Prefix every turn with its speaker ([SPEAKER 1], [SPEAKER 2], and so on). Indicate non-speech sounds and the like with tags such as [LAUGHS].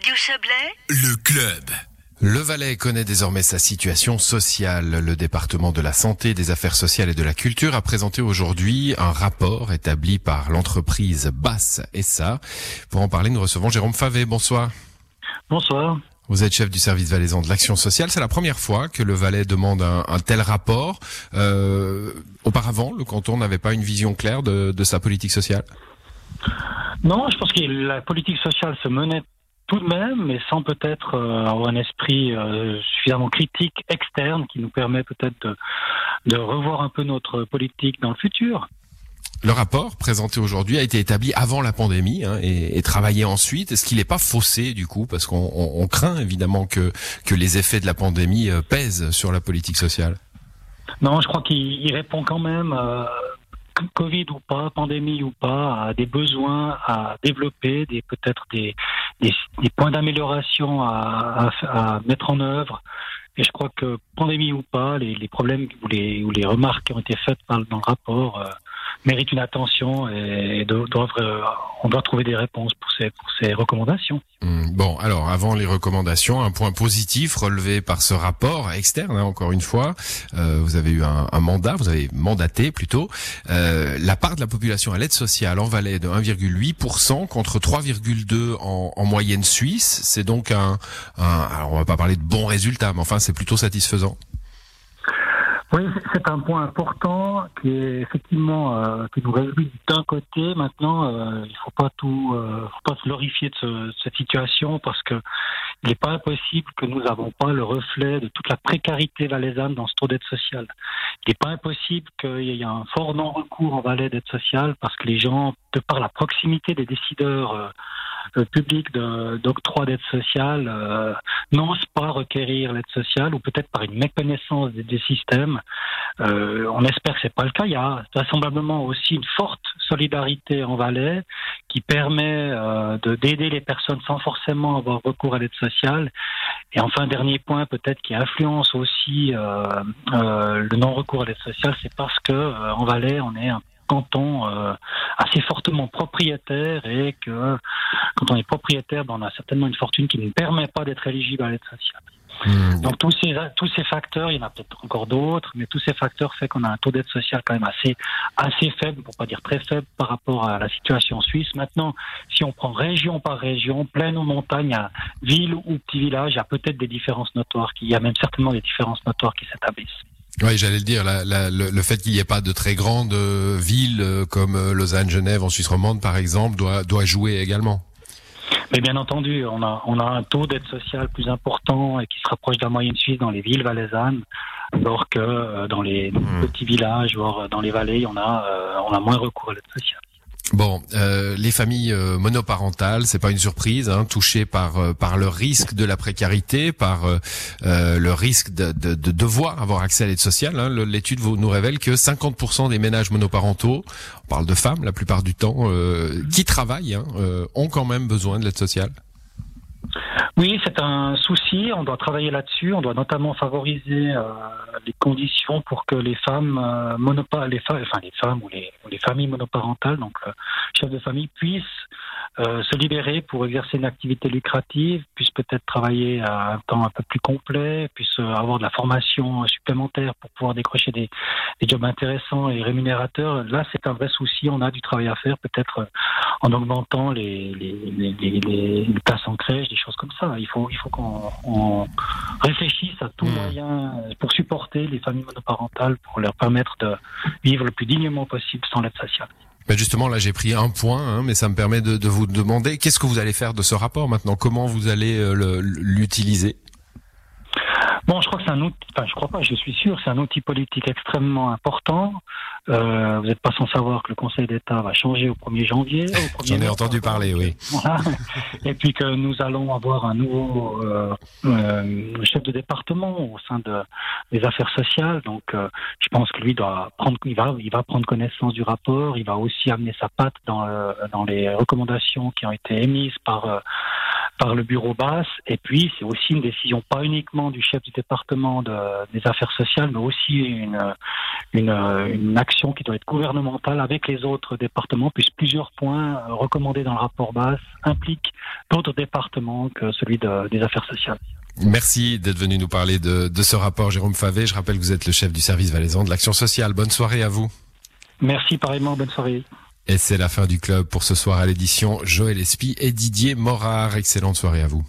[SPEAKER 1] Radio Chablais,
[SPEAKER 2] Le club.
[SPEAKER 3] Le Valais connaît désormais sa situation sociale. Le département de la santé, des affaires sociales et de la culture a présenté aujourd'hui un rapport établi par l'entreprise Basse SA. Pour en parler, nous recevons Jérôme Favé. Bonsoir.
[SPEAKER 4] Bonsoir.
[SPEAKER 3] Vous êtes chef du service valaisan de l'action sociale. C'est la première fois que le Valais demande un, un tel rapport. Euh, auparavant, le canton n'avait pas une vision claire de, de sa politique sociale?
[SPEAKER 4] Non, je pense que la politique sociale se menait tout de même, mais sans peut-être euh, avoir un esprit euh, suffisamment critique externe qui nous permet peut-être de, de revoir un peu notre politique dans le futur.
[SPEAKER 3] Le rapport présenté aujourd'hui a été établi avant la pandémie hein, et, et travaillé ensuite. Est-ce qu'il n'est pas faussé du coup? Parce qu'on on- on craint évidemment que, que les effets de la pandémie euh, pèsent sur la politique sociale.
[SPEAKER 4] Non, je crois qu'il il répond quand même, Covid ou pas, pandémie ou pas, à des besoins à développer, des peut-être des, des, des points d'amélioration à, à- à mettre en œuvre. Et je crois que pandémie ou pas, les, les problèmes ou les, ou les remarques qui ont été faites dans le rapport euh, méritent une attention et, euh, on doit trouver des réponses pour ces, pour ces recommandations.
[SPEAKER 3] Hum, Bon, alors avant les recommandations, un point positif relevé par ce rapport externe, hein, encore une fois, euh, vous avez eu un, un mandat, vous avez mandaté plutôt, euh, la part de la population à l'aide sociale en Valais de 1,8% contre 3,2 en, en moyenne suisse. C'est donc un, un, alors on va pas parler de bons résultats, mais enfin c'est plutôt satisfaisant.
[SPEAKER 4] Oui, c'est- un point important qui est effectivement euh, qui nous réjouit d'un côté. Maintenant, euh, il faut pas tout, euh, faut pas se glorifier de, ce- de cette situation parce que il n'est pas impossible que nous n'avons pas le reflet de toute la précarité valaisanne dans ce taux d'aide sociale. Il n'est pas impossible qu'il y ait un fort non-recours en Valais d'aide sociale parce que les gens, de par la proximité des décideurs euh, publics de- d'octroi d'aide sociale, euh, n'osent pas requérir l'aide sociale ou peut-être par une méconnaissance des, des systèmes. Euh, on espère que c'est pas le cas. Il y a vraisemblablement aussi une forte solidarité en Valais qui permet euh, de d'aider les personnes sans forcément avoir recours à l'aide sociale. Et enfin, dernier point peut-être qui influence aussi euh, euh, le non-recours à l'aide sociale, c'est parce que en Valais, on est un canton euh, assez fortement propriétaire et que quand on est propriétaire, ben, on a certainement une fortune qui ne permet pas d'être éligible à l'aide sociale.
[SPEAKER 3] Hum,
[SPEAKER 4] Donc tous ces tous ces facteurs, il y en a peut-être encore d'autres, mais tous ces facteurs fait qu'on a un taux d'aide sociale quand même assez assez faible, pour pas dire très faible par rapport à la situation suisse. Maintenant, si on prend région par région, plaine ou montagne, à ville ou petit village, il y a peut-être des différences notoires. qui- Il y a même certainement des différences notoires qui s'établissent.
[SPEAKER 3] Oui, j'allais le dire, la- la- le, le fait qu'il n'y ait pas de très grandes euh, villes euh, comme euh, Lausanne, Genève, en Suisse romande par exemple, doit, doit jouer également.
[SPEAKER 4] Mais bien entendu, on a, on a un taux d'aide sociale plus important et qui se rapproche de la moyenne suisse dans les villes valaisannes, alors que euh, dans les
[SPEAKER 3] Hmm.
[SPEAKER 4] petits villages, voire dans les vallées, on a, euh, on a moins recours à l'aide sociale.
[SPEAKER 3] Bon, euh, les familles euh, monoparentales, c'est pas une surprise, hein, touchées par euh, par le risque de la précarité, par euh, euh, le risque de, de, de devoir avoir accès à l'aide sociale. Hein. L'étude nous révèle que 50% des ménages monoparentaux, on parle de femmes la plupart du temps, qui travaillent, hein, ont quand même besoin de l'aide sociale.
[SPEAKER 4] Oui, c'est un souci. On doit travailler là-dessus. On doit notamment favoriser euh, les conditions pour que les femmes euh, monopa- les fa- enfin les femmes ou les, ou les familles monoparentales, donc euh, chefs de famille, puissent euh, se libérer pour exercer une activité lucrative, puissent peut-être travailler à un temps un peu plus complet, puissent euh, avoir de la formation supplémentaire pour pouvoir décrocher des, des jobs intéressants et rémunérateurs. Là, c'est un vrai souci. On a du travail à faire, peut-être euh, en augmentant les, les, les, les, places en crèche, des choses comme ça. Il faut, il faut qu'on on réfléchisse à tout
[SPEAKER 3] Hmm.
[SPEAKER 4] moyen pour supporter les familles monoparentales, pour leur permettre de vivre le plus dignement possible sans l'aide sociale.
[SPEAKER 3] Ben justement, là, j'ai pris un point, hein, mais ça me permet de, de vous demander qu'est-ce que vous allez faire de ce rapport maintenant? Comment vous allez euh, l'utiliser?
[SPEAKER 4] Bon, je crois que c'est un outil, enfin, je crois pas, je suis sûr, c'est un outil politique extrêmement important. Euh, vous n'êtes pas sans savoir que le Conseil d'État va changer au 1er janvier. au 1er
[SPEAKER 3] J'en ai entendu parler, oui.
[SPEAKER 4] Voilà. [LAUGHS] Et puis que nous allons avoir un nouveau euh, euh, chef de département au sein de, des affaires sociales. Donc, euh, je pense que lui doit prendre, il va, il va prendre connaissance du rapport. Il va aussi amener sa patte dans, euh, dans les recommandations qui ont été émises par euh, par le bureau basse. Et puis, c'est aussi une décision pas uniquement du chef du département des affaires sociales, mais aussi une, une, une, action qui doit être gouvernementale avec les autres départements, puisque plusieurs points recommandés dans le rapport basse impliquent d'autres départements que celui des affaires sociales.
[SPEAKER 3] Merci d'être venu nous parler de, de, ce rapport, Jérôme Favé. Je rappelle que vous êtes le chef du service valaisan de l'action sociale. Bonne soirée à vous.
[SPEAKER 4] Merci pareillement, bonne soirée.
[SPEAKER 3] Et c'est la fin du club pour ce soir à l'édition. Joël Espy et Didier Morard. Excellente soirée à vous.